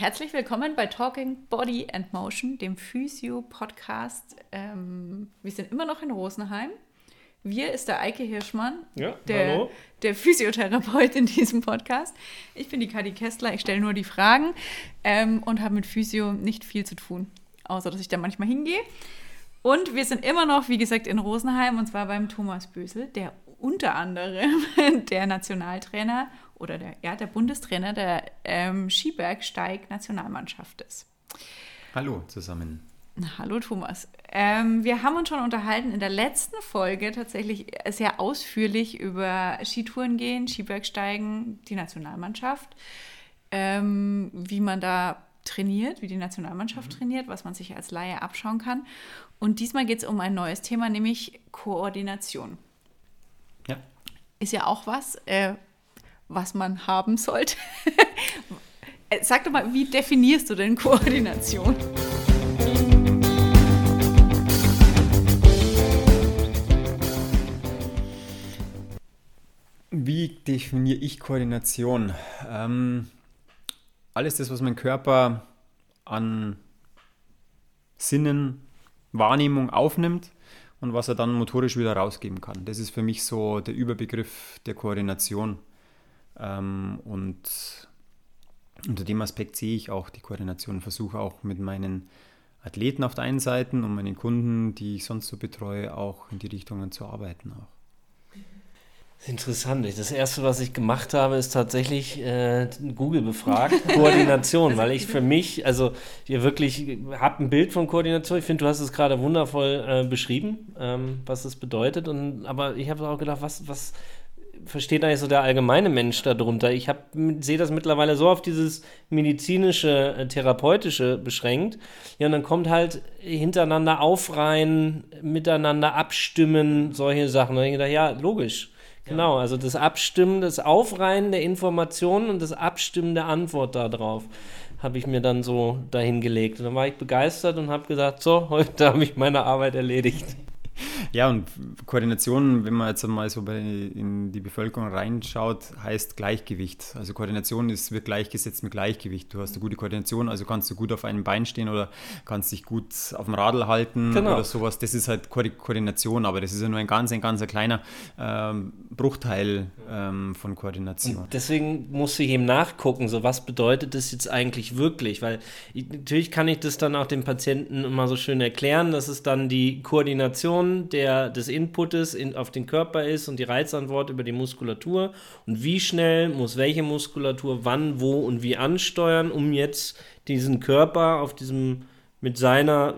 Herzlich willkommen bei Talking Body and Motion, dem Physio-Podcast. Ähm, wir sind immer noch in Rosenheim. Wir ist der Eike Hirschmann, Ja, der, der Physiotherapeut in diesem Podcast. Ich bin die Kadi Kessler, ich stelle nur die Fragen ähm, und habe mit Physio nicht viel zu tun, außer dass ich da manchmal hingehe. Und wir sind immer noch, wie gesagt, in Rosenheim und zwar beim Thomas Bösel, der unter anderem der Nationaltrainer oder der, ja, der Bundestrainer der ähm, Skibergsteig-Nationalmannschaft ist. Hallo zusammen. Hallo Thomas. Ähm, wir haben uns schon unterhalten in der letzten Folge tatsächlich sehr ausführlich über Skitouren gehen, Skibergsteigen, die Nationalmannschaft, ähm, wie man da trainiert, wie die Nationalmannschaft trainiert, was man sich als Laie abschauen kann. Und diesmal geht es um ein neues Thema, nämlich Koordination. Ja. Ist ja auch was, äh, was man haben sollte. Äh, Sag doch mal, wie definierst du denn Koordination? Wie definiere ich Koordination? Ähm, alles das, was mein Körper an Sinnen, Wahrnehmung aufnimmt und was er dann motorisch wieder rausgeben kann. Das ist für mich so der Überbegriff der Koordination. Ähm, und unter dem Aspekt sehe ich auch die Koordination, versuche auch mit meinen Athleten auf der einen Seite und meinen Kunden, die ich sonst so betreue, auch in die Richtungen zu arbeiten auch. Das ist interessant. Das erste, was ich gemacht habe, ist tatsächlich äh, Google befragt, Koordination, weil ich für mich, also ihr wirklich habt ein Bild von Koordination. Ich finde, du hast es gerade wundervoll äh, beschrieben, ähm, was es bedeutet. Und, aber ich habe auch gedacht, was, was versteht eigentlich so der allgemeine Mensch darunter? Ich sehe das mittlerweile so auf dieses medizinische, äh, therapeutische beschränkt. Ja, und dann kommt halt hintereinander aufreihen, miteinander abstimmen, solche Sachen. Und ich gedacht, ja, logisch. Genau, also das Abstimmen, das Aufreihen der Informationen und das Abstimmen der Antwort darauf habe ich mir dann so dahingelegt. Und dann war ich begeistert und habe gesagt, so, heute habe ich meine Arbeit erledigt. Ja, und Koordination, wenn man jetzt mal so bei, in die Bevölkerung reinschaut, heißt Gleichgewicht. Also Koordination ist, wird gleichgesetzt mit Gleichgewicht. Du hast eine gute Koordination, also kannst du gut auf einem Bein stehen oder kannst dich gut auf dem Radl halten Genau. oder sowas. Das ist halt Ko Koordination, aber das ist ja nur ein ganz, ein ganz kleiner ähm, Bruchteil ähm, von Koordination. Deswegen musste ich eben nachgucken, so was bedeutet das jetzt eigentlich wirklich? Weil ich, natürlich kann ich das dann auch dem Patienten immer so schön erklären, dass es dann die Koordination der, des Inputes in, auf den Körper ist und die Reizantwort über die Muskulatur und wie schnell muss welche Muskulatur wann, wo und wie ansteuern, um jetzt diesen Körper auf diesem mit seiner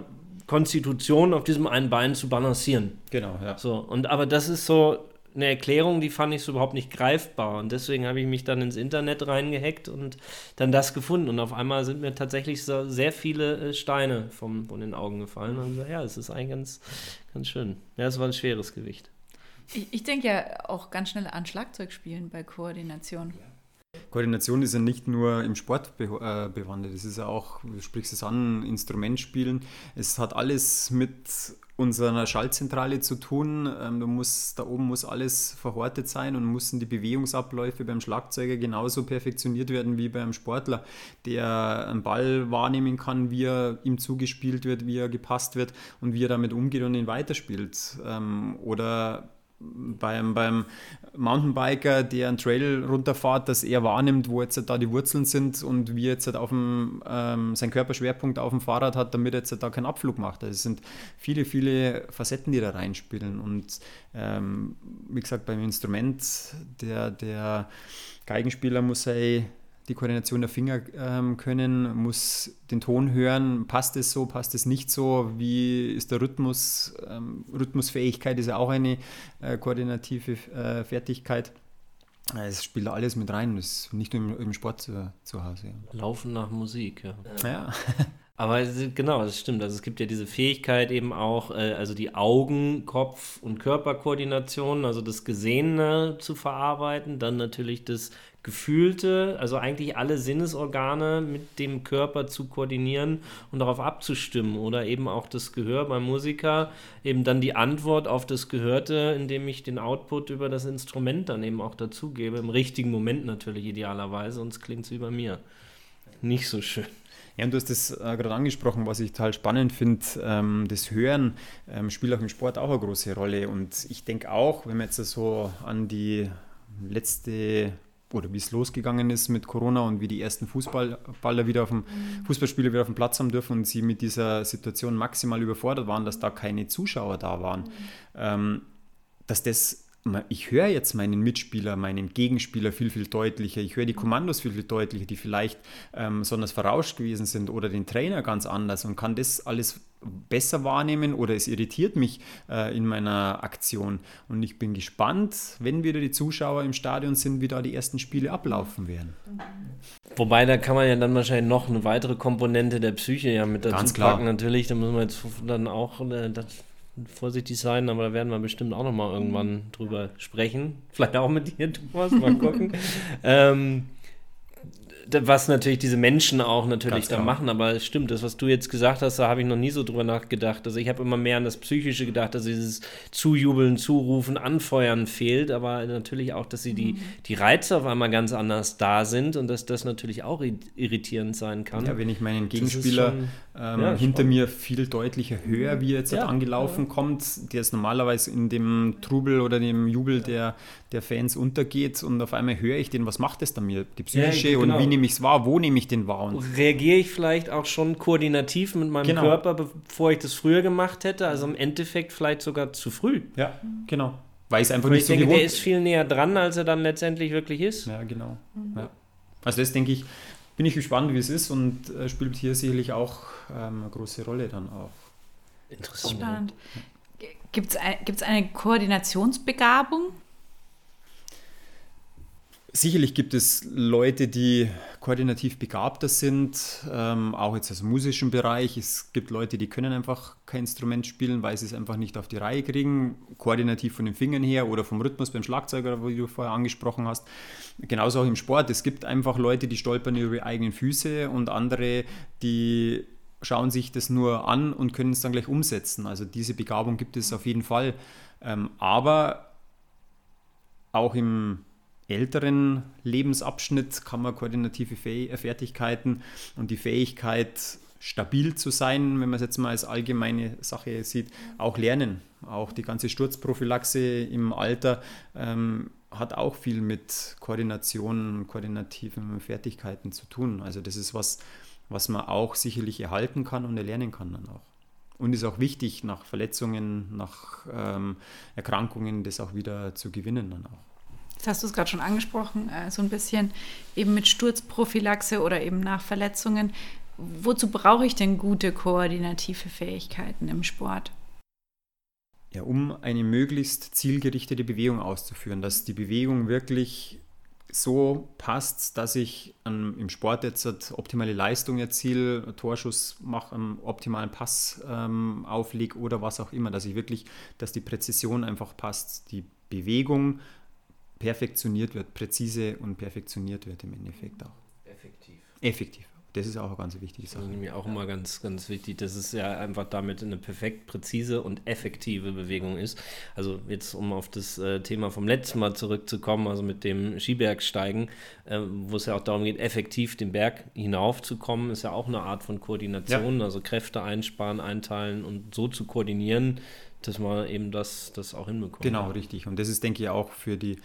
Konstitution auf diesem einen Bein zu balancieren. Genau, ja. So, und aber das ist so eine Erklärung, die fand ich so überhaupt nicht greifbar. Und deswegen habe ich mich dann ins Internet reingehackt und dann das gefunden. Und auf einmal sind mir tatsächlich so sehr viele äh, Steine vom, von den Augen gefallen. Und so, ja, es ist eigentlich ganz, ganz schön. Ja, es war ein schweres Gewicht. Ich, ich denke ja auch ganz schnell an Schlagzeugspielen bei Koordination. Koordination ist ja nicht nur im Sport äh, bewandert, es ist ja auch, du sprichst es an, Instrumentspielen. Es hat alles mit unserer Schaltzentrale zu tun. Ähm, da, da oben muss alles verhortet sein und müssen die Bewegungsabläufe beim Schlagzeuger genauso perfektioniert werden wie beim Sportler, der einen Ball wahrnehmen kann, wie er ihm zugespielt wird, wie er gepasst wird und wie er damit umgeht und ihn weiterspielt. Ähm, oder beim, beim Mountainbiker, der einen Trail runterfährt, dass er wahrnimmt, wo jetzt da die Wurzeln sind und wie jetzt auf dem, ähm, sein Körperschwerpunkt auf dem Fahrrad hat, damit er jetzt da keinen Abflug macht. Also es sind viele, viele Facetten, die da reinspielen. Und ähm, wie gesagt, beim Instrument, der, der Geigenspieler muss sei die Koordination der Finger ähm, können, muss den Ton hören, passt es so, passt es nicht so, wie ist der Rhythmus, ähm, Rhythmusfähigkeit ist ja auch eine äh, koordinative äh, Fertigkeit. Äh, Es spielt alles mit rein, das ist nicht nur im, im Sport zu, zu Hause. Laufen nach Musik, ja. Ja. Aber genau, das stimmt. Also es gibt ja diese Fähigkeit eben auch, äh, also die Augen-, Kopf- und Körperkoordination, also das Gesehene zu verarbeiten, dann natürlich das Gefühlte, also eigentlich alle Sinnesorgane mit dem Körper zu koordinieren und darauf abzustimmen oder eben auch das Gehör beim Musiker, eben dann die Antwort auf das Gehörte, indem ich den Output über das Instrument dann eben auch dazugebe, im richtigen Moment natürlich idealerweise, sonst klingt es wie bei mir. nicht so schön. Ja, und du hast das äh, gerade angesprochen, was ich total spannend finde. Ähm, das Hören ähm, spielt auch im Sport auch eine große Rolle. Und ich denke auch, wenn man jetzt so an die letzte oder wie es losgegangen ist mit Corona und wie die ersten Fußballer wieder auf dem mhm. Fußballspieler wieder auf dem Platz haben dürfen und sie mit dieser Situation maximal überfordert waren, dass da keine Zuschauer da waren, mhm. ähm, dass das ich höre jetzt meinen Mitspieler, meinen Gegenspieler viel, viel deutlicher. Ich höre die Kommandos viel, viel deutlicher, die vielleicht ähm, besonders verrauscht gewesen sind oder den Trainer ganz anders und kann das alles besser wahrnehmen oder es irritiert mich äh, in meiner Aktion. Und ich bin gespannt, wenn wieder die Zuschauer im Stadion sind, wie da die ersten Spiele ablaufen werden. Wobei, da kann man ja dann wahrscheinlich noch eine weitere Komponente der Psyche ja mit dazu Ganz packen. Natürlich, da müssen wir jetzt dann auch äh, das vorsichtig sein, aber da werden wir bestimmt auch nochmal irgendwann drüber sprechen. Vielleicht auch mit dir, Thomas, mal gucken. ähm, was natürlich diese Menschen auch natürlich da machen, aber es stimmt, das, was du jetzt gesagt hast, da habe ich noch nie so drüber nachgedacht. Also ich habe immer mehr an das Psychische gedacht, dass dieses Zujubeln, Zurufen, Anfeuern fehlt, aber natürlich auch, dass sie die, mhm. die Reize auf einmal ganz anders da sind und dass das natürlich auch irritierend sein kann. Ja, wenn ich meinen Gegenspieler schon, ähm, ja, hinter mir viel deutlicher höre, wie er jetzt ja, angelaufen ja. kommt, der ist normalerweise in dem Trubel oder dem Jubel der, der Fans untergeht und auf einmal höre ich den, was macht das dann mir? Die psychische ja, genau. und wie nehme ich es wahr, wo nehme ich den wahr? Und Reagiere ich vielleicht auch schon koordinativ mit meinem genau. Körper, bevor ich das früher gemacht hätte, also im Endeffekt vielleicht sogar zu früh. Ja, genau. Weil es einfach Weil nicht ich so denke, gewohnt. der ist viel näher dran, als er dann letztendlich wirklich ist. Ja, genau. Mhm. Ja. Also das denke ich, bin ich gespannt, wie es ist und äh, spielt hier sicherlich auch ähm, eine große Rolle dann auch. Interessant. Spannend. Gibt es eine Koordinationsbegabung? Sicherlich gibt es Leute, die koordinativ begabter sind, ähm, auch jetzt aus dem musischen Bereich. Es gibt Leute, die können einfach kein Instrument spielen, weil sie es einfach nicht auf die Reihe kriegen, koordinativ von den Fingern her oder vom Rhythmus beim Schlagzeuger, wie du vorher angesprochen hast. Genauso auch im Sport. Es gibt einfach Leute, die stolpern über ihre eigenen Füße und andere, die schauen sich das nur an und können es dann gleich umsetzen. Also diese Begabung gibt es auf jeden Fall. Ähm, aber auch im älteren Lebensabschnitt kann man koordinative äh, Fertigkeiten und die Fähigkeit, stabil zu sein, wenn man es jetzt mal als allgemeine Sache sieht, auch lernen. Auch die ganze Sturzprophylaxe im Alter ähm, hat auch viel mit Koordination und koordinativen Fertigkeiten zu tun. Also das ist was, was man auch sicherlich erhalten kann und erlernen kann dann auch. Und ist auch wichtig, nach Verletzungen, nach ähm, Erkrankungen das auch wieder zu gewinnen dann auch. Jetzt hast du es gerade schon angesprochen, äh, so ein bisschen eben mit Sturzprophylaxe oder eben nach Verletzungen. Wozu brauche ich denn gute koordinative Fähigkeiten im Sport? Ja, um eine möglichst zielgerichtete Bewegung auszuführen, dass die Bewegung wirklich so passt, dass ich an, im Sport jetzt optimale Leistung erziele, Torschuss mache, einen optimalen Pass ähm, auflege oder was auch immer, dass ich wirklich, dass die Präzision einfach passt, die Bewegung perfektioniert wird, präzise und perfektioniert wird im Endeffekt auch. Effektiv. Effektiv. Das ist auch eine ganz wichtige Sache. Das ist mir auch immer ganz, ganz wichtig, dass es ja einfach damit eine perfekt präzise und effektive Bewegung ist. Also jetzt, um auf das äh, Thema vom letzten Mal zurückzukommen, also mit dem Skibergsteigen, äh, wo es ja auch darum geht, effektiv den Berg hinaufzukommen, ist ja auch eine Art von Koordination, ja. also Kräfte einsparen, einteilen und so zu koordinieren, dass man eben das, das auch hinbekommt. Genau, richtig. Und das ist, denke ich, auch für die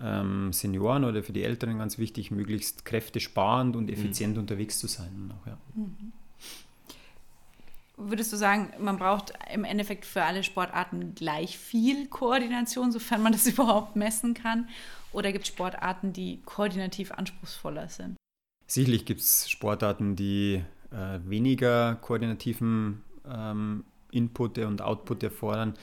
ähm, Senioren oder für die Älteren ganz wichtig, möglichst kräftesparend und effizient mhm. unterwegs zu sein. Auch, ja. mhm. Würdest du sagen, man braucht im Endeffekt für alle Sportarten gleich viel Koordination, sofern man das überhaupt messen kann? Oder gibt es Sportarten, die koordinativ anspruchsvoller sind? Sicherlich gibt es Sportarten, die äh, weniger koordinativen ähm, Input und Output erfordern.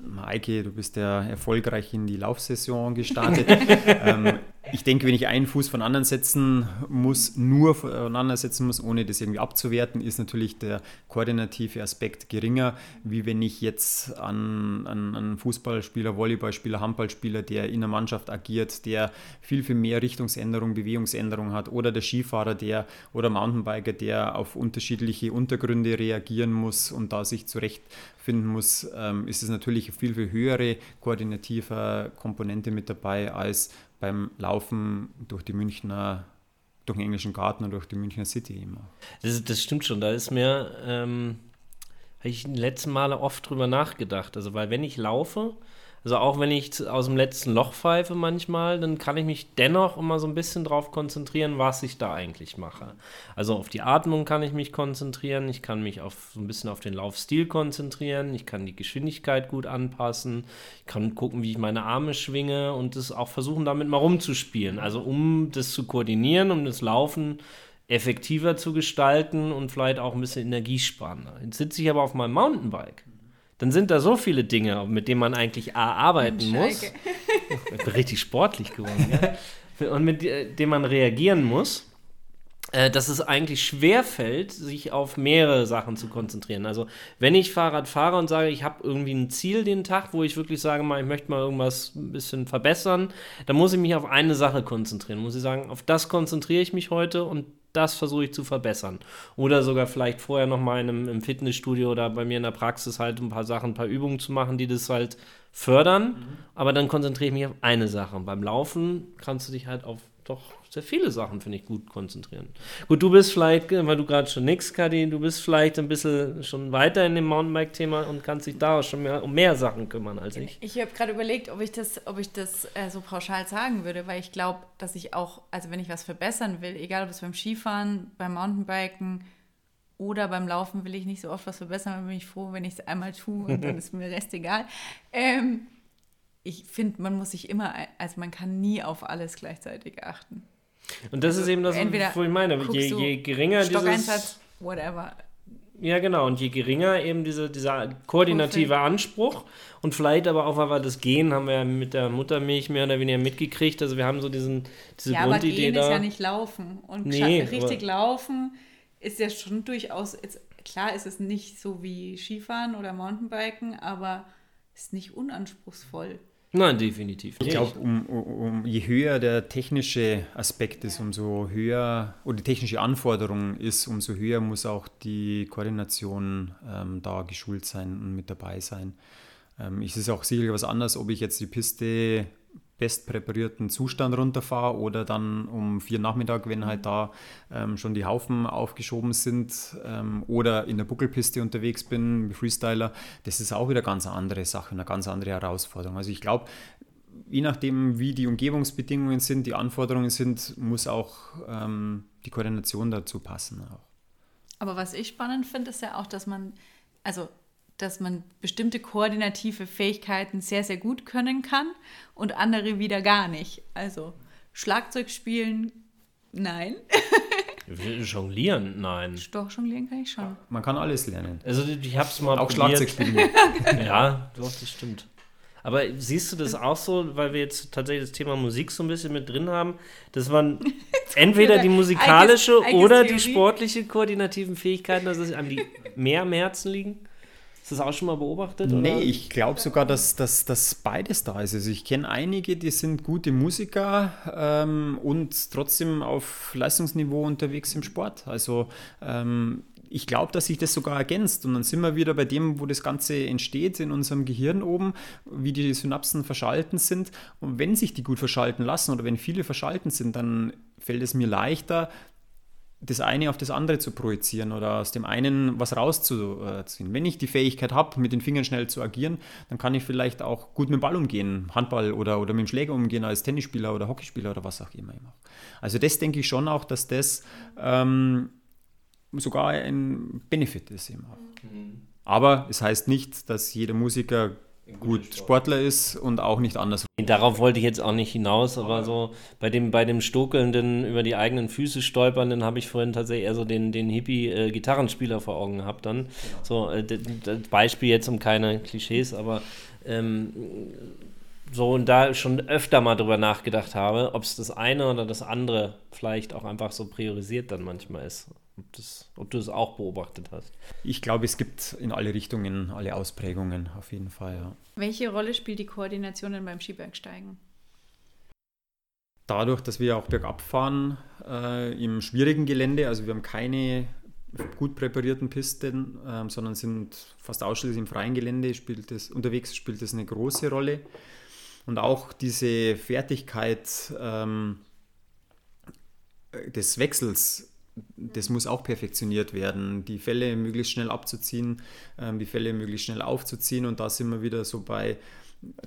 Maike, du bist ja erfolgreich in die Laufsaison gestartet. ähm, ich denke, wenn ich einen Fuß von anderen setzen muss, nur voneinander setzen muss, ohne das irgendwie abzuwerten, ist natürlich der koordinative Aspekt geringer, wie wenn ich jetzt an, an, an Fußballspieler, Volleyballspieler, Handballspieler, der in der Mannschaft agiert, der viel, viel mehr Richtungsänderung, Bewegungsänderung hat, oder der Skifahrer, der oder Mountainbiker, der auf unterschiedliche Untergründe reagieren muss und da sich zurechtfinden muss, ähm, ist es natürlich viel, viel höhere koordinative Komponente mit dabei als beim Laufen durch die Münchner durch den englischen Garten und durch die Münchner City immer. Das, das stimmt schon, da ist mir, ähm, habe ich in den letzten Male oft drüber nachgedacht. Also, weil wenn ich laufe, also auch wenn ich aus dem letzten Loch pfeife manchmal, dann kann ich mich dennoch immer so ein bisschen darauf konzentrieren, was ich da eigentlich mache. Also auf die Atmung kann ich mich konzentrieren, ich kann mich auf so ein bisschen auf den Laufstil konzentrieren, ich kann die Geschwindigkeit gut anpassen, ich kann gucken, wie ich meine Arme schwinge und das auch versuchen, damit mal rumzuspielen. Also um das zu koordinieren, um das Laufen effektiver zu gestalten und vielleicht auch ein bisschen energiesparender. Jetzt sitze ich aber auf meinem Mountainbike dann sind da so viele Dinge, mit denen man eigentlich A, arbeiten muss. Ich bin richtig sportlich geworden. ja? Und mit denen man reagieren muss, äh, dass es eigentlich schwer fällt, sich auf mehrere Sachen zu konzentrieren. Also wenn ich Fahrrad fahre und sage, ich habe irgendwie ein Ziel den Tag, wo ich wirklich sage, mal, ich möchte mal irgendwas ein bisschen verbessern, dann muss ich mich auf eine Sache konzentrieren. Muss ich sagen, auf das konzentriere ich mich heute und das versuche ich zu verbessern. Oder sogar vielleicht vorher noch mal in einem, im Fitnessstudio oder bei mir in der Praxis halt ein paar Sachen, ein paar Übungen zu machen, die das halt fördern. Mhm. Aber dann konzentriere ich mich auf eine Sache. Und beim Laufen kannst du dich halt auf doch sehr viele Sachen, finde ich, gut konzentrieren. Gut, du bist vielleicht, weil du gerade schon nix, Kadi, du bist vielleicht ein bisschen schon weiter in dem Mountainbike-Thema und kannst dich da schon mehr, um mehr Sachen kümmern als ich. Ich habe gerade überlegt, ob ich das, ob ich das äh, so pauschal sagen würde, weil ich glaube, dass ich auch, also wenn ich was verbessern will, egal ob es beim Skifahren, beim Mountainbiken oder beim Laufen will ich nicht so oft was verbessern, dann bin ich froh, wenn ich es einmal tue und dann ist mir der Rest egal. Ähm, ich finde, man muss sich immer, also man kann nie auf alles gleichzeitig achten. Und das also ist eben das, was ich meine. Je, je geringer dieses... whatever. Ja, genau. Und je geringer eben diese, dieser koordinative. Anspruch und vielleicht aber auch, weil wir das Gehen haben wir ja mit der Muttermilch mehr oder weniger mitgekriegt. Also wir haben so diesen, diese ja, Grundidee aber Gehen ist ja nicht laufen. Und nee, richtig laufen ist ja schon durchaus, jetzt, klar ist es nicht so wie Skifahren oder Mountainbiken, aber ist nicht unanspruchsvoll. Nein, definitiv. Ich glaube, um, um, je höher der technische Aspekt ist, umso höher, oder die technische Anforderung ist, umso höher muss auch die Koordination ähm, da geschult sein und mit dabei sein. Ähm, es ist auch sicherlich was anderes, ob ich jetzt die Piste bestpräparierten Zustand runterfahre oder dann um vier Nachmittag, wenn halt da ähm, schon die Haufen aufgeschoben sind ähm, oder in der Buckelpiste unterwegs bin, Freestyler, das ist auch wieder ganz andere Sache, eine ganz andere Herausforderung. Also ich glaube, je nachdem, wie die Umgebungsbedingungen sind, die Anforderungen sind, muss auch ähm, die Koordination dazu passen. Auch. Aber was ich spannend finde, ist ja auch, dass man, also dass man bestimmte koordinative Fähigkeiten sehr, sehr gut können kann und andere wieder gar nicht. Also Schlagzeug spielen, nein. Jonglieren, nein. Doch, jonglieren kann ich schon. Man kann alles lernen. Also ich habe es mal Auch probiert. Schlagzeug spielen. ja, doch, das stimmt. Aber siehst du das auch so, weil wir jetzt tatsächlich das Thema Musik so ein bisschen mit drin haben, dass man entweder die musikalische eigenes, oder die sportliche koordinativen Fähigkeiten, dass es einem die mehr am Herzen liegen? Du das auch schon mal beobachtet? Nee, oder? ich glaube sogar, dass, dass, dass beides da ist. Also ich kenne einige, die sind gute Musiker ähm, und trotzdem auf Leistungsniveau unterwegs im Sport. Also ähm, ich glaube, dass sich das sogar ergänzt. Und dann sind wir wieder bei dem, wo das Ganze entsteht, in unserem Gehirn oben, wie die Synapsen verschalten sind. Und wenn sich die gut verschalten lassen oder wenn viele verschalten sind, dann fällt es mir leichter, das eine auf das andere zu projizieren oder aus dem einen was rauszuziehen. Wenn ich die Fähigkeit habe, mit den Fingern schnell zu agieren, dann kann ich vielleicht auch gut mit dem Ball umgehen, Handball oder, oder mit dem Schläger umgehen als Tennisspieler oder Hockeyspieler oder was auch immer. Also das denke ich schon auch, dass das ähm, sogar ein Benefit ist. Eben auch. Mhm. Aber es heißt nicht, dass jeder Musiker gut Sportler ist und auch nicht anders. Darauf wollte ich jetzt auch nicht hinaus, aber so bei dem, bei dem Stokelnden, über die eigenen Füße stolpernden, habe ich vorhin tatsächlich eher so den, den Hippie-Gitarrenspieler äh, vor Augen gehabt dann. Genau. So, äh, das Beispiel jetzt um keine Klischees, aber ähm, so und da schon öfter mal drüber nachgedacht habe, ob es das eine oder das andere vielleicht auch einfach so priorisiert dann manchmal ist. Ob, das, ob du das auch beobachtet hast. Ich glaube, es gibt in alle Richtungen alle Ausprägungen auf jeden Fall. Ja. Welche Rolle spielt die Koordination denn beim Skibergsteigen? Dadurch, dass wir auch bergab fahren äh, im schwierigen Gelände, also wir haben keine gut präparierten Pisten, äh, sondern sind fast ausschließlich im freien Gelände spielt das, unterwegs spielt das eine große Rolle. Und auch diese Fertigkeit, ähm, des Wechsels das muss auch perfektioniert werden, die Fälle möglichst schnell abzuziehen, ähm, die Fälle möglichst schnell aufzuziehen. Und da sind wir wieder so bei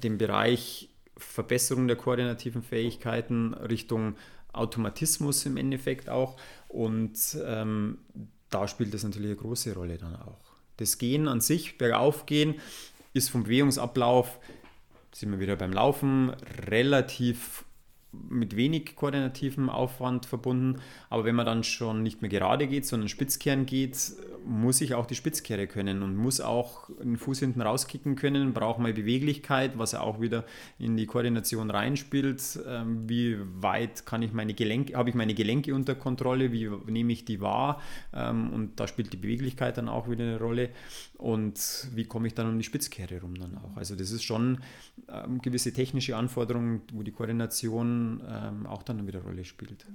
dem Bereich Verbesserung der koordinativen Fähigkeiten Richtung Automatismus im Endeffekt auch. Und ähm, da spielt das natürlich eine große Rolle dann auch. Das Gehen an sich, bergauf gehen, ist vom Bewegungsablauf, sind wir wieder beim Laufen, relativ mit wenig koordinativem Aufwand verbunden. Aber wenn man dann schon nicht mehr gerade geht, sondern Spitzkehren geht, muss ich auch die Spitzkehre können und muss auch den Fuß hinten rauskicken können, braucht mal Beweglichkeit, was auch wieder in die Koordination reinspielt. Ähm, wie weit kann ich meine Gelenke, habe ich meine Gelenke unter Kontrolle, wie nehme ich die wahr? Ähm, und da spielt die Beweglichkeit dann auch wieder eine Rolle. Und wie komme ich dann um die Spitzkehre rum dann auch? Also das ist schon ähm, gewisse technische Anforderungen, wo die Koordination ähm, auch dann wieder eine Rolle spielt.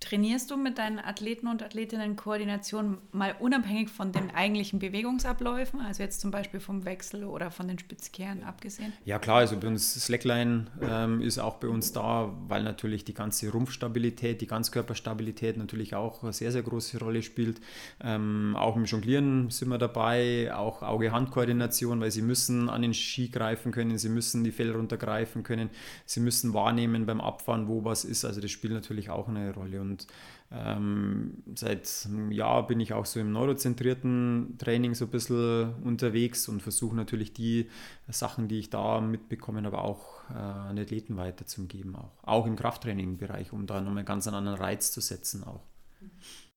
Trainierst du mit deinen Athleten und Athletinnen Koordination mal unabhängig von den eigentlichen Bewegungsabläufen, also jetzt zum Beispiel vom Wechsel oder von den Spitzkehren abgesehen? Ja klar, also bei uns Slackline ähm, ist auch bei uns da, weil natürlich die ganze Rumpfstabilität, die Ganzkörperstabilität natürlich auch eine sehr, sehr große Rolle spielt. Ähm, auch im Jonglieren sind wir dabei, auch Auge-Hand-Koordination, weil sie müssen an den Ski greifen können, sie müssen die Fälle runtergreifen können, sie müssen wahrnehmen beim Abfahren, wo was ist. Also das spielt natürlich auch eine Rolle. Und und ähm, seit einem Jahr bin ich auch so im neurozentrierten Training so ein bisschen unterwegs und versuche natürlich die Sachen, die ich da mitbekommen habe, auch äh, an Athleten weiterzugeben. Auch, auch im Krafttraining-Bereich, um da nochmal ganz einen anderen Reiz zu setzen auch.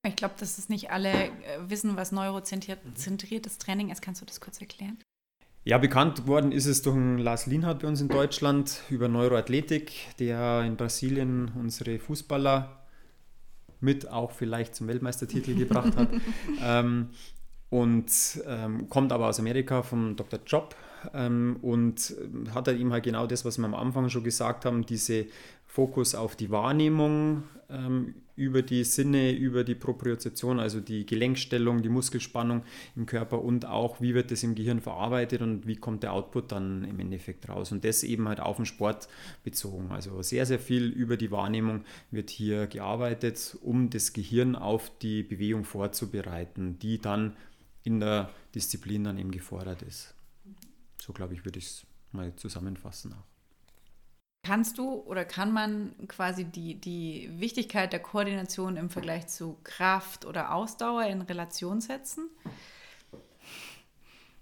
Ich glaube, dass es nicht alle äh, wissen, was neurozentriertes Training ist. Kannst du das kurz erklären? Ja, bekannt worden ist es durch einen Lars Lienhardt bei uns in Deutschland über Neuroathletik, der in Brasilien unsere Fußballer mit auch vielleicht zum Weltmeistertitel gebracht hat. ähm, und ähm, kommt aber aus Amerika vom Dr. Job ähm, und hat halt ihm halt genau das, was wir am Anfang schon gesagt haben, diese Fokus auf die Wahrnehmung ähm, über die Sinne, über die Propriozeption, also die Gelenkstellung, die Muskelspannung im Körper und auch, wie wird das im Gehirn verarbeitet und wie kommt der Output dann im Endeffekt raus. Und das eben halt auf den Sport bezogen. Also sehr, sehr viel über die Wahrnehmung wird hier gearbeitet, um das Gehirn auf die Bewegung vorzubereiten, die dann in der Disziplin dann eben gefordert ist. So glaube ich, würde ich es mal zusammenfassen auch. Kannst du oder kann man quasi die, die Wichtigkeit der Koordination im Vergleich zu Kraft oder Ausdauer in Relation setzen?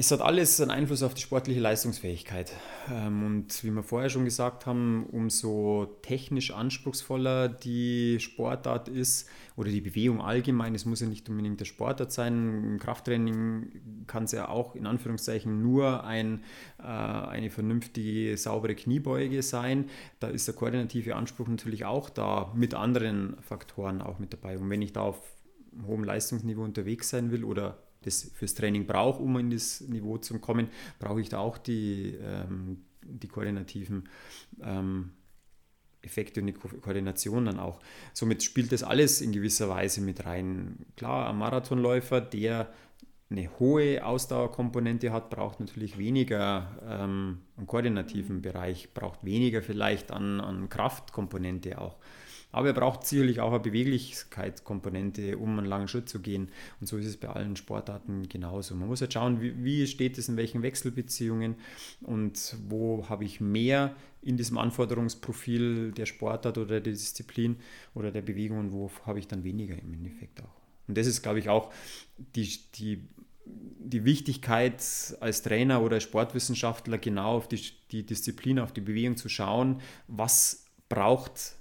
Es hat alles einen Einfluss auf die sportliche Leistungsfähigkeit. Ähm, und wie wir vorher schon gesagt haben, umso technisch anspruchsvoller die Sportart ist oder die Bewegung allgemein, es muss ja nicht unbedingt der Sportart sein. Im Krafttraining kann es ja auch in Anführungszeichen nur ein, äh, eine vernünftige, saubere Kniebeuge sein. Da ist der koordinative Anspruch natürlich auch da, mit anderen Faktoren auch mit dabei. Und wenn ich da auf hohem Leistungsniveau unterwegs sein will oder das fürs Training brauche, um in das Niveau zu kommen, brauche ich da auch die, ähm, die koordinativen ähm, Effekte und die Ko Koordination dann auch. Somit spielt das alles in gewisser Weise mit rein. Klar, ein Marathonläufer, der eine hohe Ausdauerkomponente hat, braucht natürlich weniger ähm, im koordinativen Bereich, braucht weniger vielleicht an, an Kraftkomponente auch. Aber er braucht sicherlich auch eine Beweglichkeitskomponente, um einen langen Schritt zu gehen. Und so ist es bei allen Sportarten genauso. Man muss halt schauen, wie, wie steht es in welchen Wechselbeziehungen und wo habe ich mehr in diesem Anforderungsprofil der Sportart oder der Disziplin oder der Bewegung und wo habe ich dann weniger im Endeffekt auch. Und das ist, glaube ich, auch die, die die Wichtigkeit als Trainer oder als Sportwissenschaftler genau auf die, die Disziplin, auf die Bewegung zu schauen, was braucht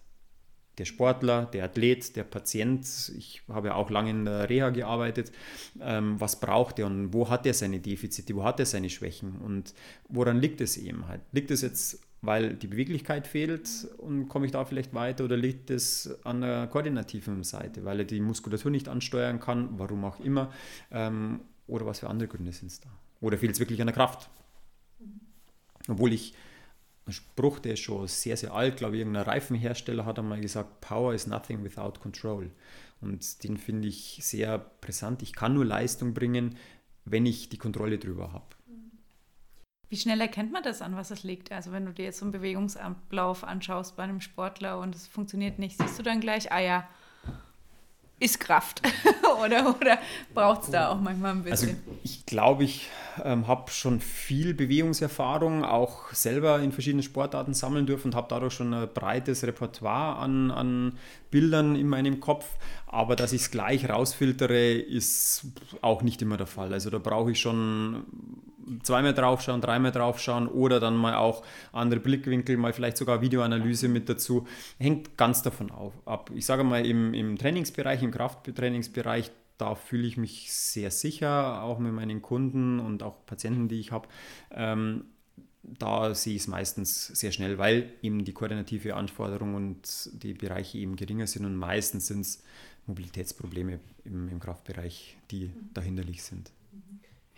der Sportler, der Athlet, der Patient, ich habe ja auch lange in der Reha gearbeitet, ähm, was braucht er und wo hat er seine Defizite, wo hat er seine Schwächen und woran liegt es eben halt? Liegt es jetzt, weil die Beweglichkeit fehlt und komme ich da vielleicht weiter oder liegt es an der koordinativen Seite, weil er die Muskulatur nicht ansteuern kann, warum auch immer, ähm, oder was für andere Gründe sind es da? Oder fehlt es wirklich an der Kraft? Obwohl ich ein Spruch, der ist schon sehr, sehr alt, glaube ich, irgendein Reifenhersteller hat einmal gesagt, Power is nothing without control. Und den finde ich sehr brisant. Ich kann nur Leistung bringen, wenn ich die Kontrolle drüber habe. Wie schnell erkennt man das an, was es liegt? Also wenn du dir jetzt so einen Bewegungsablauf anschaust bei einem Sportler und es funktioniert nicht, siehst du dann gleich, ah ja, ist Kraft. oder oder braucht es da auch manchmal ein Also bisschen? ich glaube, ich ähm, habe schon viel Bewegungserfahrung, auch selber in verschiedenen Sportarten sammeln dürfen und habe dadurch schon ein breites Repertoire an, an Bildern in meinem Kopf. Aber dass ich es gleich rausfiltere, ist auch nicht immer der Fall. Also da brauche ich schon zweimal draufschauen, dreimal draufschauen oder dann mal auch andere Blickwinkel, mal vielleicht sogar Videoanalyse mit dazu. Hängt ganz davon auf, ab. Ich sage mal, im, im Trainingsbereich, im Krafttrainingsbereich, da fühle ich mich sehr sicher, auch mit meinen Kunden und auch Patienten, die ich habe. Ähm, da sehe ich es meistens sehr schnell, weil eben die koordinative Anforderung und die Bereiche eben geringer sind und meistens sind es Mobilitätsprobleme im, im Kraftbereich, die dahinterlich sind.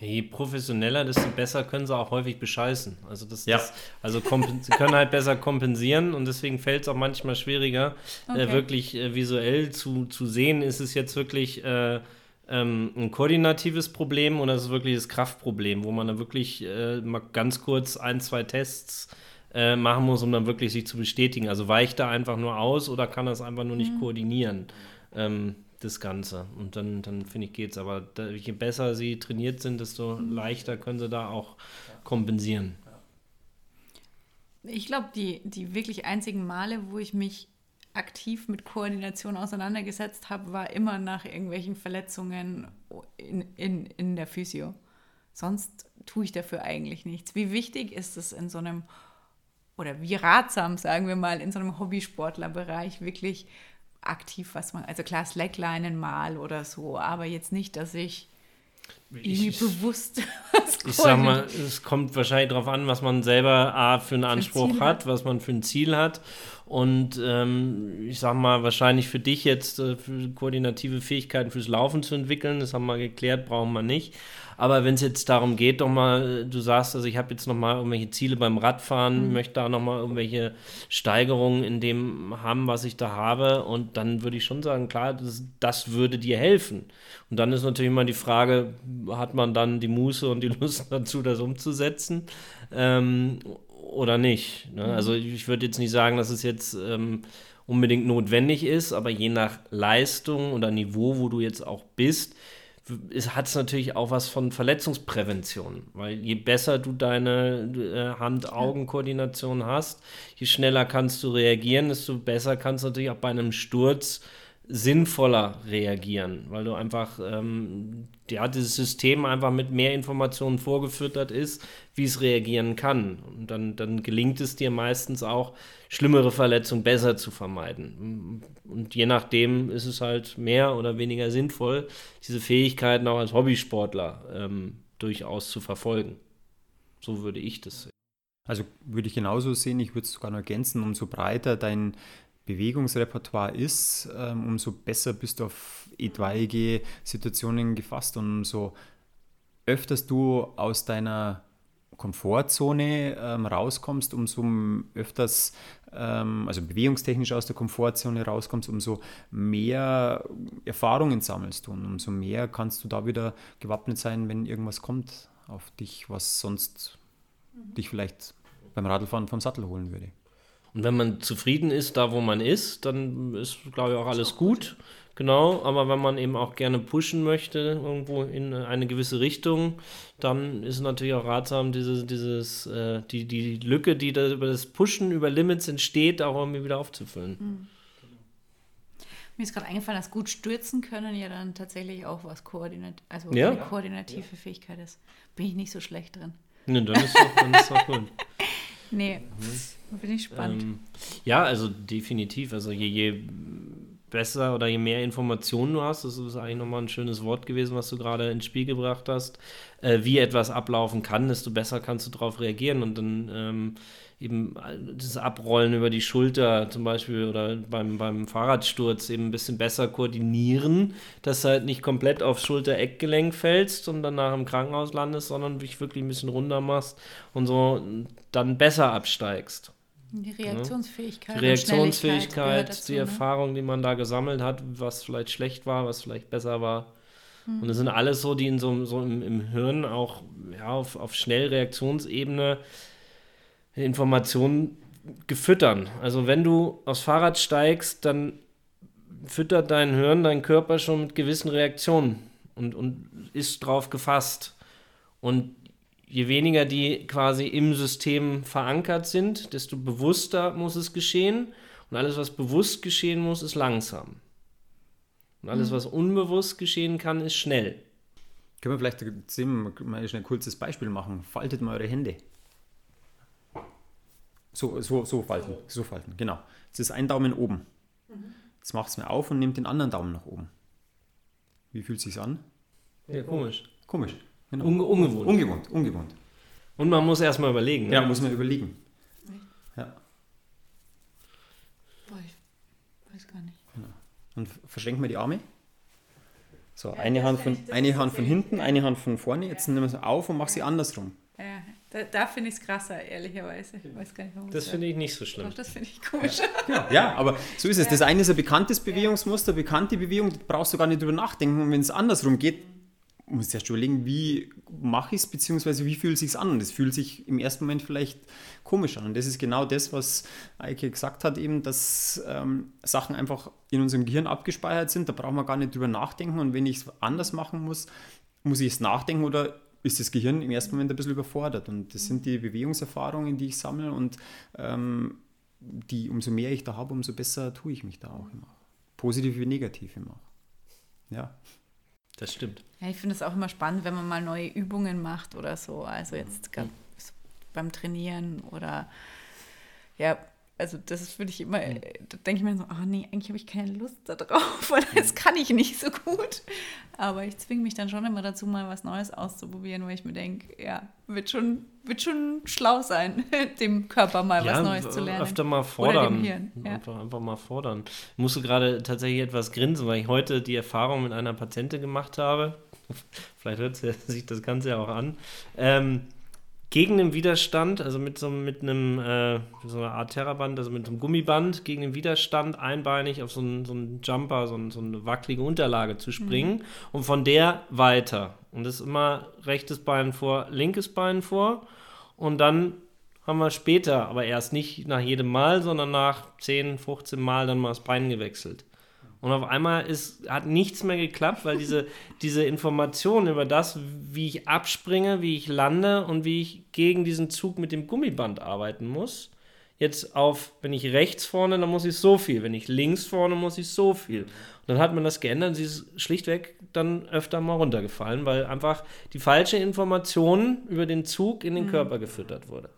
Je professioneller, desto besser können sie auch häufig bescheißen. Also, das, Ja. das, also sie können halt besser kompensieren und deswegen fällt es auch manchmal schwieriger, äh, Okay. wirklich äh, visuell zu, zu sehen, ist es jetzt wirklich äh, ähm, ein koordinatives Problem oder ist es wirklich das Kraftproblem, wo man dann wirklich äh, mal ganz kurz ein, zwei Tests äh, machen muss, um dann wirklich sich zu bestätigen. Also weicht er einfach nur aus oder kann das einfach nur nicht koordinieren? Ähm, das Ganze. Und dann, dann finde ich, geht's. Aber da, je besser sie trainiert sind, desto leichter können sie da auch kompensieren. Ich glaube, die, die wirklich einzigen Male, wo ich mich aktiv mit Koordination auseinandergesetzt habe, war immer nach irgendwelchen Verletzungen in, in, in der Physio. Sonst tue ich dafür eigentlich nichts. Wie wichtig ist es in so einem, oder wie ratsam, sagen wir mal, in so einem Hobbysportlerbereich wirklich aktiv was man, also klar, Slacklinen mal oder so, aber jetzt nicht, dass ich irgendwie Ich, bewusst was ich sag mal, es kommt wahrscheinlich darauf an, was man selber A, für einen Anspruch Ziel hat, hat. was man für ein Ziel hat. Und ähm, ich sag mal, wahrscheinlich für dich jetzt äh, für koordinative Fähigkeiten fürs Laufen zu entwickeln, das haben wir geklärt, brauchen wir nicht. Aber wenn es jetzt darum geht, doch mal, du sagst, also ich habe jetzt noch mal irgendwelche Ziele beim Radfahren, möchte da noch mal irgendwelche Steigerungen in dem haben, was ich da habe, und dann würde ich schon sagen, klar, das, das würde dir helfen. Und dann ist natürlich immer die Frage, hat man dann die Muße und die Lust dazu, das umzusetzen? Ähm, oder nicht. Ne? Also ich würde jetzt nicht sagen, dass es jetzt ähm, unbedingt notwendig ist, aber je nach Leistung oder Niveau, wo du jetzt auch bist, hat es natürlich auch was von Verletzungsprävention, weil je besser du deine äh, Hand-Augen-Koordination hast, je schneller kannst du reagieren, desto besser kannst du natürlich auch bei einem Sturz sinnvoller reagieren, weil du einfach, ähm, ja, dieses System einfach mit mehr Informationen vorgefüttert ist, wie es reagieren kann. Und dann, dann gelingt es dir meistens auch, schlimmere Verletzungen besser zu vermeiden. Und je nachdem ist es halt mehr oder weniger sinnvoll, diese Fähigkeiten auch als Hobbysportler ähm, durchaus zu verfolgen. So würde ich das sehen. Also würde ich genauso sehen, ich würde es sogar noch ergänzen, umso breiter dein Bewegungsrepertoire ist, ähm, umso besser bist du auf etwaige Situationen gefasst und umso öfters du aus deiner Komfortzone ähm, rauskommst, umso öfters, ähm, also bewegungstechnisch aus der Komfortzone rauskommst, umso mehr Erfahrungen sammelst du und umso mehr kannst du da wieder gewappnet sein, wenn irgendwas kommt auf dich, was sonst dich vielleicht beim Radlfahren vom Sattel holen würde. Und wenn man zufrieden ist, da wo man ist, dann ist, glaube ich, auch alles gut. Genau, aber wenn man eben auch gerne pushen möchte, irgendwo in eine gewisse Richtung, dann ist es natürlich auch ratsam, diese, dieses, äh, die, die Lücke, die da über das Pushen über Limits entsteht, auch irgendwie wieder aufzufüllen. Mir ist gerade eingefallen, dass gut stürzen können ja dann tatsächlich auch was koordinat also Ja. eine koordinative Fähigkeit ist. Bin ich nicht so schlecht drin. Ne, dann ist doch, dann ist doch gut. Nee, bin ich spannend. Ähm, ja, also definitiv. Also je, je besser oder je mehr Informationen du hast, das ist eigentlich nochmal ein schönes Wort gewesen, was du gerade ins Spiel gebracht hast, äh, wie etwas ablaufen kann, desto besser kannst du darauf reagieren und dann ähm, eben das Abrollen über die Schulter zum Beispiel oder beim, beim Fahrradsturz eben ein bisschen besser koordinieren, dass du halt nicht komplett aufs Schulter-Eckgelenk fällst und dann nach im Krankenhaus landest, sondern dich wirklich ein bisschen runter machst und so dann besser absteigst. Die Reaktionsfähigkeit. Die Reaktionsfähigkeit, dazu, die ne? Erfahrung, die man da gesammelt hat, was vielleicht schlecht war, was vielleicht besser war. Und das sind alles so, die in so, so im, im Hirn auch ja, auf, auf Schnellreaktionsebene Informationen gefüttern. Also wenn du aufs Fahrrad steigst, dann füttert dein Hirn, dein Körper schon mit gewissen Reaktionen und, und ist drauf gefasst. Und je weniger die quasi im System verankert sind, desto bewusster muss es geschehen. Und alles, was bewusst geschehen muss, ist langsam. Und alles, was unbewusst geschehen kann, ist schnell. Können wir vielleicht mal schnell ein kurzes Beispiel machen? Faltet mal eure Hände. So, so, so falten, so falten, genau. Jetzt ist ein Daumen oben. Jetzt macht es mir auf und nimmt den anderen Daumen nach oben. Wie fühlt es sich an? Ja, komisch. Komisch. Genau. Unge ungewohnt. Ungewohnt, ungewohnt. Und man muss erstmal überlegen. Ne? Ja, muss man überlegen. Ja. Boah, ich weiß gar nicht. Und verschränken wir die Arme. So, eine, Hand von, eine Hand von hinten, eine Hand von vorne. Jetzt nehmen wir sie auf und mach sie andersrum. Ja, da, da finde ich es krasser, ehrlicherweise. Ich weiß gar nicht, warum. Das finde ich nicht so schlimm. Doch, das finde ich komisch. Ja, ja, aber so ist es. Das eine ist ein bekanntes Bewegungsmuster, bekannte Bewegung, da brauchst du gar nicht drüber nachdenken. Und wenn es andersrum geht, musst du erst überlegen, wie mache ich es, beziehungsweise wie fühlt es sich an. Und es fühlt sich im ersten Moment vielleicht komisch an. Und das ist genau das, was Eike gesagt hat, eben, dass ähm, Sachen einfach in unserem Gehirn abgespeichert sind. Da braucht man gar nicht drüber nachdenken. Und wenn ich es anders machen muss, muss ich es nachdenken oder ist das Gehirn im ersten Moment ein bisschen überfordert. Und das sind die Bewegungserfahrungen, die ich sammle. Und ähm, die, umso mehr ich da habe, umso besser tue ich mich da auch immer. Positiv wie negativ immer. Ja. Das stimmt. Ja, ich finde es auch immer spannend, wenn man mal neue Übungen macht oder so. Also jetzt so beim Trainieren oder ja, also das finde ich immer, da denke ich mir so, ach nee, eigentlich habe ich keine Lust da drauf, weil das kann ich nicht so gut. Aber ich zwinge mich dann schon immer dazu, mal was Neues auszuprobieren, weil ich mir denke, ja, wird schon, wird schon schlau sein, dem Körper mal was Neues zu lernen. Öfter mal Oder fordern. dem Hirn. Ja. Einfach, einfach mal fordern. Ich musste gerade tatsächlich etwas grinsen, weil ich heute die Erfahrung mit einer Patientin gemacht habe. Vielleicht hört sich das Ganze ja auch an. Ähm, gegen den Widerstand, also mit so, mit einem, äh, so einer Art Terraband, also mit so einem Gummiband, gegen den Widerstand einbeinig auf so einen, so einen Jumper, so, einen, so eine wackelige Unterlage zu springen und von der weiter. Und das ist immer rechtes Bein vor, linkes Bein vor und dann haben wir später, aber erst nicht nach jedem Mal, sondern nach 10, 15 Mal dann mal das Bein gewechselt. Und auf einmal ist, hat nichts mehr geklappt, weil diese, diese Information über das, wie ich abspringe, wie ich lande und wie ich gegen diesen Zug mit dem Gummiband arbeiten muss, jetzt auf, wenn ich rechts vorne, dann muss ich so viel, wenn ich links vorne, muss ich so viel. Und dann hat man das geändert und sie ist schlichtweg dann öfter mal runtergefallen, weil einfach die falsche Information über den Zug in den Körper gefüttert wurde.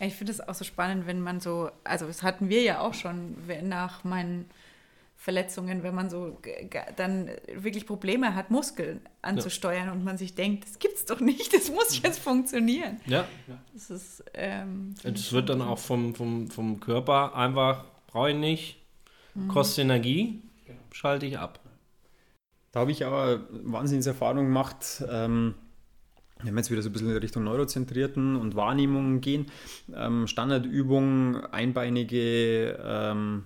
Ich finde es auch so spannend, wenn man so, also das hatten wir ja auch schon wenn nach meinen Verletzungen, wenn man so dann wirklich Probleme hat, Muskeln anzusteuern und man sich denkt, das gibt's doch nicht, das muss jetzt funktionieren. Ja, Das ist, ähm, Es wird dann auch vom, vom, vom Körper einfach, brauche ich nicht, kostet Energie, schalte ich ab. Da habe ich aber Wahnsinnserfahrung gemacht. Ähm, wenn wir jetzt wieder so ein bisschen in Richtung Neurozentrierten und Wahrnehmungen gehen, ähm, Standardübung, einbeinige ähm,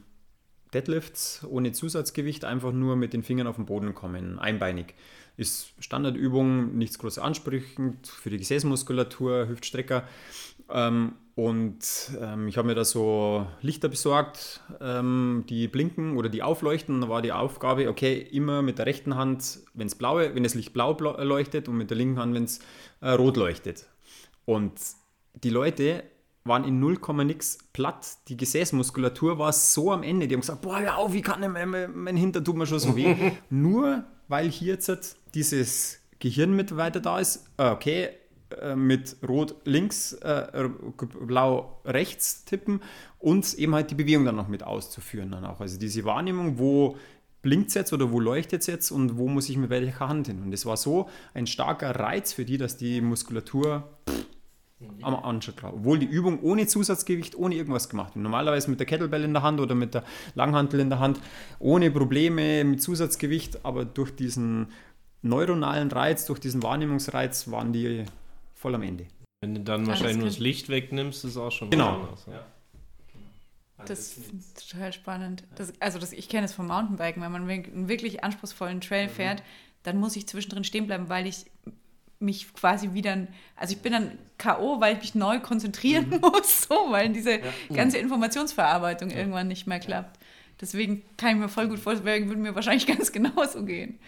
Deadlifts ohne Zusatzgewicht, einfach nur mit den Fingern auf den Boden kommen, einbeinig. Ist Standardübung, nichts groß ansprechend für die Gesäßmuskulatur, Hüftstrecker. Ähm, und ähm, ich habe mir da so Lichter besorgt, ähm, die blinken oder die aufleuchten. Da war die Aufgabe, okay, immer mit der rechten Hand, wenn es blaue, wenn das Licht blau blau- leuchtet und mit der linken Hand, wenn es äh, rot leuchtet. Und die Leute waren in 0, nix platt. Die Gesäßmuskulatur war so am Ende. Die haben gesagt, boah, hör auf, wie kann ich, mein, mein Hintern tut mir schon so weh. Nur weil hier jetzt halt dieses Gehirn mit weiter da ist. Äh, Okay, äh, mit Rot links, äh, Blau rechts tippen und eben halt die Bewegung dann noch mit auszuführen dann auch. Also diese Wahrnehmung, wo blinkt es jetzt oder wo leuchtet es jetzt und wo muss ich mit welcher Hand hin. Und es war so ein starker Reiz für die, dass die Muskulatur am Anschlag war. Obwohl die Übung ohne Zusatzgewicht, ohne irgendwas gemacht wird. Normalerweise mit der Kettlebell in der Hand oder mit der Langhantel in der Hand, ohne Probleme mit Zusatzgewicht, aber durch diesen neuronalen Reiz, durch diesen Wahrnehmungsreiz waren die voll am Ende. Wenn du dann Alles wahrscheinlich nur das Licht wegnimmst, ist auch schon Genau. was anderes. Ja. Das finde ich total spannend. Das, also das, ich kenne es vom Mountainbiken, wenn man einen wirklich anspruchsvollen Trail fährt, dann muss ich zwischendrin stehen bleiben, weil ich mich quasi wieder, also ich bin dann K.O., weil ich mich neu konzentrieren mhm. muss, so, weil diese ja. ganze Informationsverarbeitung ja. irgendwann nicht mehr klappt. Deswegen kann ich mir voll gut vorstellen, würde mir wahrscheinlich ganz genauso gehen.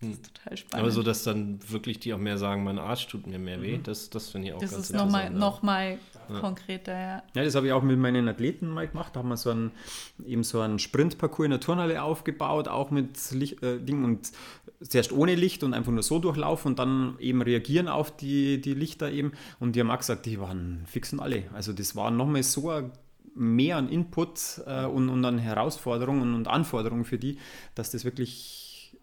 Das hm. ist total spannend. Aber so, dass dann wirklich die auch mehr sagen, mein Arsch tut mir mehr weh, mhm. das, das finde ich auch das ganz ist interessant. Noch mal, noch ja. konkreter, ja. Ja, das habe ich auch mit meinen Athleten mal gemacht. Da haben wir so einen, eben so einen Sprintparcours in der Turnhalle aufgebaut, auch mit Licht, äh, Ding und zuerst ohne Licht und einfach nur so durchlaufen und dann eben reagieren auf die, die Lichter eben. Und die haben auch gesagt, die waren fix und alle. Also das war nochmal so ein mehr an Input äh, und, und an Herausforderungen und Anforderungen für die, dass das wirklich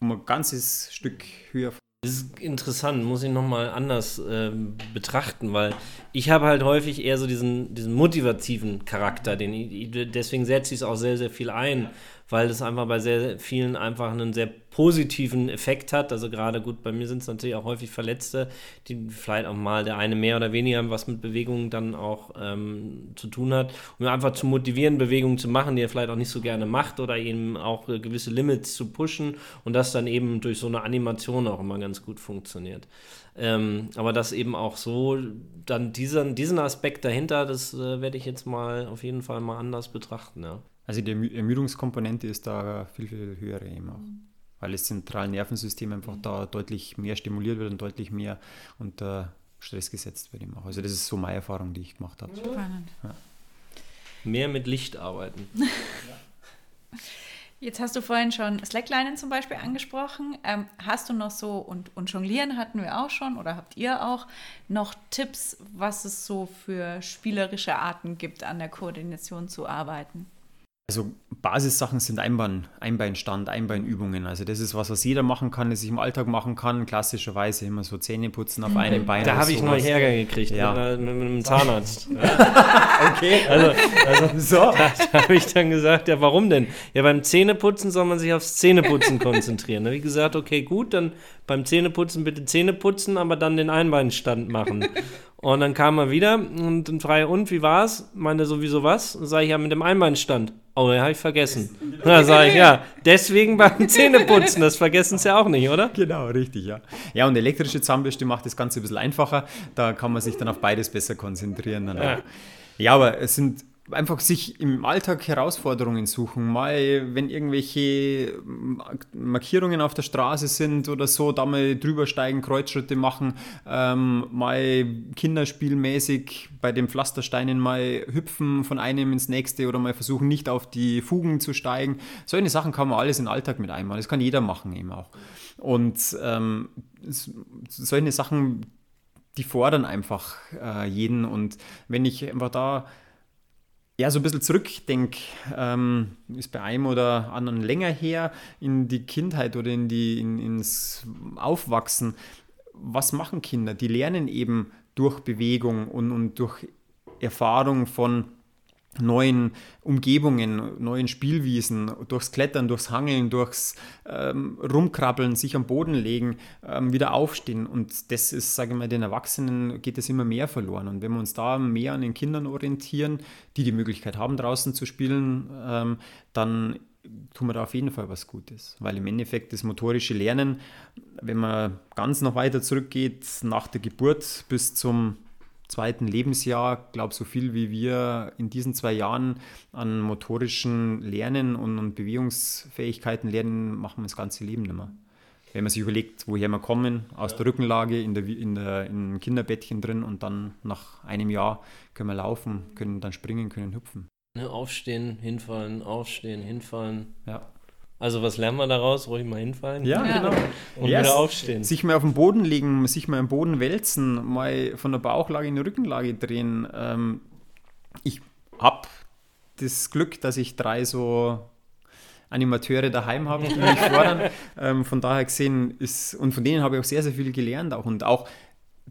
um ein ganzes Stück höher. Das ist interessant, muss ich nochmal anders äh, betrachten, weil ich habe halt häufig eher so diesen, diesen motivativen Charakter, den ich, deswegen setze ich es auch sehr, sehr viel ein, weil das einfach bei sehr vielen einfach einen sehr positiven Effekt hat. Also gerade gut, bei mir sind es natürlich auch häufig Verletzte, die vielleicht auch mal der eine mehr oder weniger was mit Bewegungen dann auch ähm, zu tun hat, um einfach zu motivieren, Bewegungen zu machen, die er vielleicht auch nicht so gerne macht oder eben auch äh, gewisse Limits zu pushen und das dann eben durch so eine Animation auch immer ganz gut funktioniert. Ähm, aber das eben auch so, dann diesen, diesen Aspekt dahinter, das äh, werde ich jetzt mal auf jeden Fall mal anders betrachten, ja. Also die Ermüdungskomponente ist da viel, viel höher eben auch. Mhm. Weil das zentrale Nervensystem einfach mhm. da deutlich mehr stimuliert wird und deutlich mehr unter Stress gesetzt wird eben auch. Also das ist so meine Erfahrung, die ich gemacht habe. Spannend. Ja. Mehr mit Licht arbeiten. Jetzt hast du vorhin schon Slacklinen zum Beispiel angesprochen. Ähm, hast du noch so, und, und Jonglieren hatten wir auch schon, oder habt ihr auch noch Tipps, was es so für spielerische Arten gibt, an der Koordination zu arbeiten? Also Basissachen sind Einbein, Einbeinstand, Einbeinübungen. Also das ist was, was jeder machen kann, das ich im Alltag machen kann. Klassischerweise immer so Zähne putzen auf einem Bein. Da habe ich mal Ärger gekriegt ja. mit, mit, mit einem Zahnarzt. okay. Also, also so. Da, da habe ich dann gesagt, ja warum denn? Ja beim Zähneputzen soll man sich aufs Zähneputzen konzentrieren. Da habe ich gesagt, okay gut, dann beim Zähneputzen bitte Zähne putzen, aber dann den Einbeinstand machen. Und dann kam er wieder und dann frei, und wie war's? Meinte sowieso was? Sag ich ja mit dem Einbeinstand. Oh, den habe ich vergessen. Da sage ich, ja, deswegen beim Zähneputzen, das vergessen sie ja auch nicht, oder? Genau, richtig, ja. Ja, und elektrische Zahnbürste macht das Ganze ein bisschen einfacher. Da kann man sich dann auf beides besser konzentrieren. Ja. ja, aber es sind einfach sich im Alltag Herausforderungen suchen. Mal, wenn irgendwelche Markierungen auf der Straße sind oder so, da mal drüber steigen, Kreuzschritte machen, ähm, mal kinderspielmäßig bei den Pflastersteinen mal hüpfen von einem ins nächste oder mal versuchen, nicht auf die Fugen zu steigen. Solche Sachen kann man alles den Alltag mit einmal. Das kann jeder machen eben auch. Und ähm, solche Sachen, die fordern einfach äh, jeden. Und wenn ich einfach da ja, so ein bisschen zurückdenke, ähm, ist bei einem oder anderen länger her, in die Kindheit oder in die, in, ins Aufwachsen. Was machen Kinder? Die lernen eben durch Bewegung und, und durch Erfahrung von neuen Umgebungen, neuen Spielwiesen, durchs Klettern, durchs Hangeln, durchs ähm, Rumkrabbeln, sich am Boden legen, ähm, wieder aufstehen. Und das ist, sage ich mal, den Erwachsenen geht es immer mehr verloren. Und wenn wir uns da mehr an den Kindern orientieren, die die Möglichkeit haben, draußen zu spielen, ähm, dann tun wir da auf jeden Fall was Gutes. Weil im Endeffekt das motorische Lernen, wenn man ganz noch weiter zurückgeht, nach der Geburt bis zum zweiten Lebensjahr, glaube so viel wie wir in diesen zwei Jahren an motorischen Lernen und, und Bewegungsfähigkeiten lernen, machen wir das ganze Leben nicht mehr. Wenn man sich überlegt, woher wir kommen, aus ja. der Rückenlage, in der, in der in Kinderbettchen drin und dann nach einem Jahr können wir laufen, können dann springen, können hüpfen. Ne, aufstehen, hinfallen, aufstehen, hinfallen. Ja. Also was lernen wir daraus? Ruhig mal hinfallen. Ja, ja. genau. Und yes. wieder aufstehen. Sich mal auf den Boden legen, sich mal im Boden wälzen, mal von der Bauchlage in die Rückenlage drehen. Ähm, ich habe das Glück, dass ich drei so Animateure daheim habe, die mich fordern. Ähm, von daher gesehen ist, und von denen habe ich auch sehr, sehr viel gelernt auch. Und auch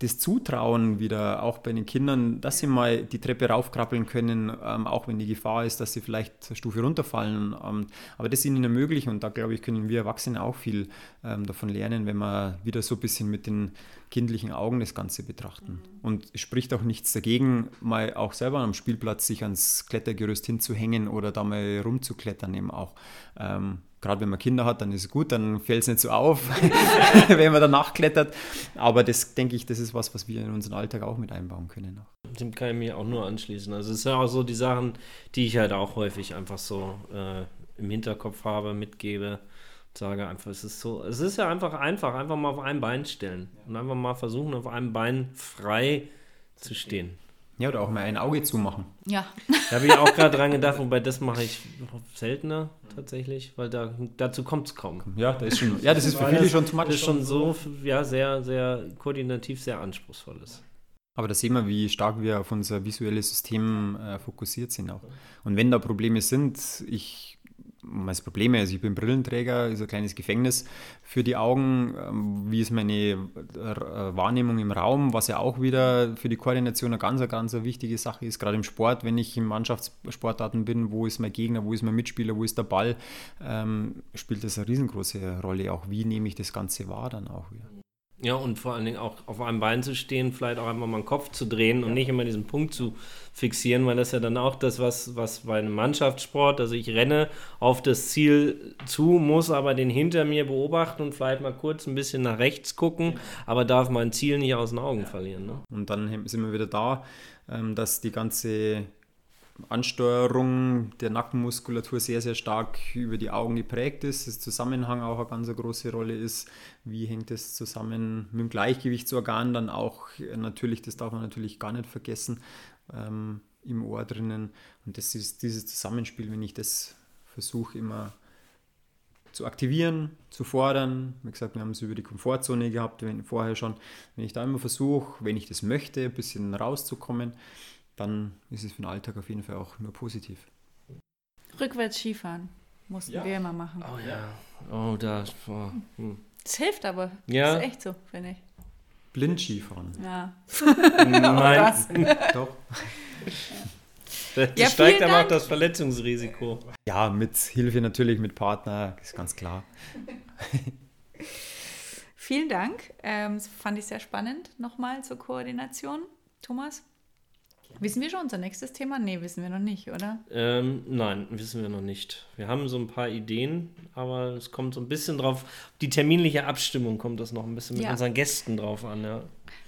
das Zutrauen wieder, auch bei den Kindern, dass sie mal die Treppe raufkrabbeln können, ähm, auch wenn die Gefahr ist, dass sie vielleicht eine Stufe runterfallen. Ähm, aber das ihnen ermöglichen und da glaube ich, können wir Erwachsene auch viel ähm, davon lernen, wenn wir wieder so ein bisschen mit den kindlichen Augen das Ganze betrachten. Mhm. Und es spricht auch nichts dagegen, mal auch selber am Spielplatz sich ans Klettergerüst hinzuhängen oder da mal rumzuklettern eben auch. Gerade wenn man Kinder hat, dann ist es gut, dann fällt es nicht so auf, wenn man danach klettert. Aber das denke ich, das ist was, was wir in unseren Alltag auch mit einbauen können. Dem kann ich mich auch nur anschließen. Also es sind auch so die Sachen, die ich halt auch häufig einfach so äh, im Hinterkopf habe, mitgebe sage einfach, es ist so, es ist ja einfach einfach, einfach mal auf einem Bein stellen und einfach mal versuchen, auf einem Bein frei zu stehen. Ja, oder auch mal ein Auge zumachen. Ja. Da habe ich auch gerade dran gedacht, wobei das mache ich seltener tatsächlich, weil da, dazu kommt es kaum. Ja, das ist schon, ja, das ist für viele schon zu Das ist schon so, ja, sehr, sehr koordinativ, sehr anspruchsvoll ist. Aber da sehen wir, wie stark wir auf unser visuelles System äh, fokussiert sind auch. Und wenn da Probleme sind, ich das Problem ist, ich bin Brillenträger, ist ein kleines Gefängnis für die Augen. Ähm, wie ist meine äh, Wahrnehmung im Raum, was ja auch wieder für die Koordination eine ganz, ganz wichtige Sache ist, gerade im Sport, wenn ich in Mannschaftssportarten bin, wo ist mein Gegner, wo ist mein Mitspieler, wo ist der Ball, ähm, spielt das eine riesengroße Rolle. Auch wie nehme ich das Ganze wahr dann auch wieder. Ja, und vor allen Dingen auch auf einem Bein zu stehen, vielleicht auch einfach mal den Kopf zu drehen ja. und nicht immer diesen Punkt zu fixieren, weil das ist ja dann auch das, was, was bei einem Mannschaftssport, also ich renne auf das Ziel zu, muss aber den hinter mir beobachten und vielleicht mal kurz ein bisschen nach rechts gucken, aber darf mein Ziel nicht aus den Augen verlieren. Ne? Und dann sind wir wieder da, ähm, dass die ganze Ansteuerung der Nackenmuskulatur sehr, sehr stark über die Augen geprägt ist. Das Zusammenhang auch eine ganz große Rolle ist. Wie hängt es zusammen mit dem Gleichgewichtsorgan dann auch natürlich, das darf man natürlich gar nicht vergessen, ähm, im Ohr drinnen. Und das ist dieses Zusammenspiel, wenn ich das versuche immer zu aktivieren, zu fordern. Wie gesagt, wir haben es über die Komfortzone gehabt, wenn, vorher schon. Wenn ich da immer versuche, wenn ich das möchte, ein bisschen rauszukommen, dann ist es für den Alltag auf jeden Fall auch nur positiv. Rückwärts Skifahren mussten ja. wir immer machen. Oh ja. Oh, da. Oh, hm. Das hilft aber. Ja. Das ist echt so, finde ich. Blind Skifahren. Ja. Nein. Doch. Das ja, steigt aber auch das Verletzungsrisiko. Ja, mit Hilfe natürlich, mit Partner, ist ganz klar. Vielen Dank. Ähm, das fand ich sehr spannend nochmal zur Koordination. Thomas? Wissen wir schon unser nächstes Thema? Nee, wissen wir noch nicht, oder? Ähm, nein, wissen wir noch nicht. Wir haben so ein paar Ideen, aber es kommt so ein bisschen drauf, die terminliche Abstimmung kommt das noch ein bisschen mit ja. unseren Gästen drauf an, ja.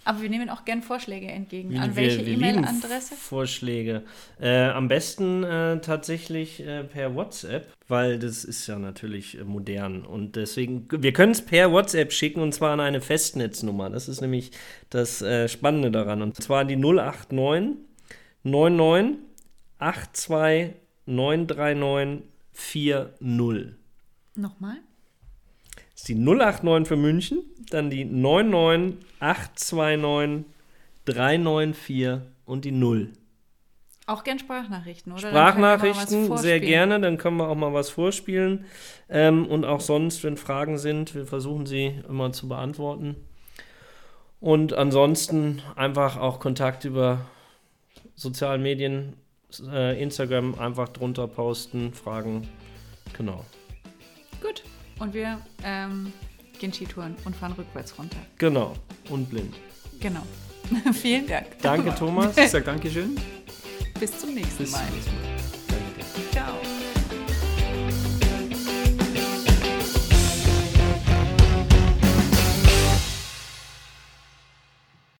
Aber wir nehmen auch gern Vorschläge entgegen. Wie, an welche E-Mail-Adresse? Vorschläge. Äh, am besten äh, tatsächlich äh, per WhatsApp, weil das ist ja natürlich äh, modern. Und deswegen, wir können es per WhatsApp schicken und zwar an eine Festnetznummer. Das ist nämlich das äh, Spannende daran. Und zwar die 089 99 82 939 40. Nochmal? Das ist die 089 für München, dann die 99 829 394 und die 0. Auch gern Sprachnachrichten, oder? Sprachnachrichten, sehr gerne, dann können wir auch mal was vorspielen. Ähm, und auch sonst, wenn Fragen sind, wir versuchen sie immer zu beantworten. Und ansonsten einfach auch Kontakt über sozialen Medien, äh, Instagram einfach drunter posten, Fragen. Genau. Gut. Und wir ähm, gehen Skitouren und fahren rückwärts runter. Genau. Und blind. Genau. Vielen Dank. Danke, Thomas. Ich sage Dankeschön. Bis zum nächsten Bis Mal. Zum nächsten Mal.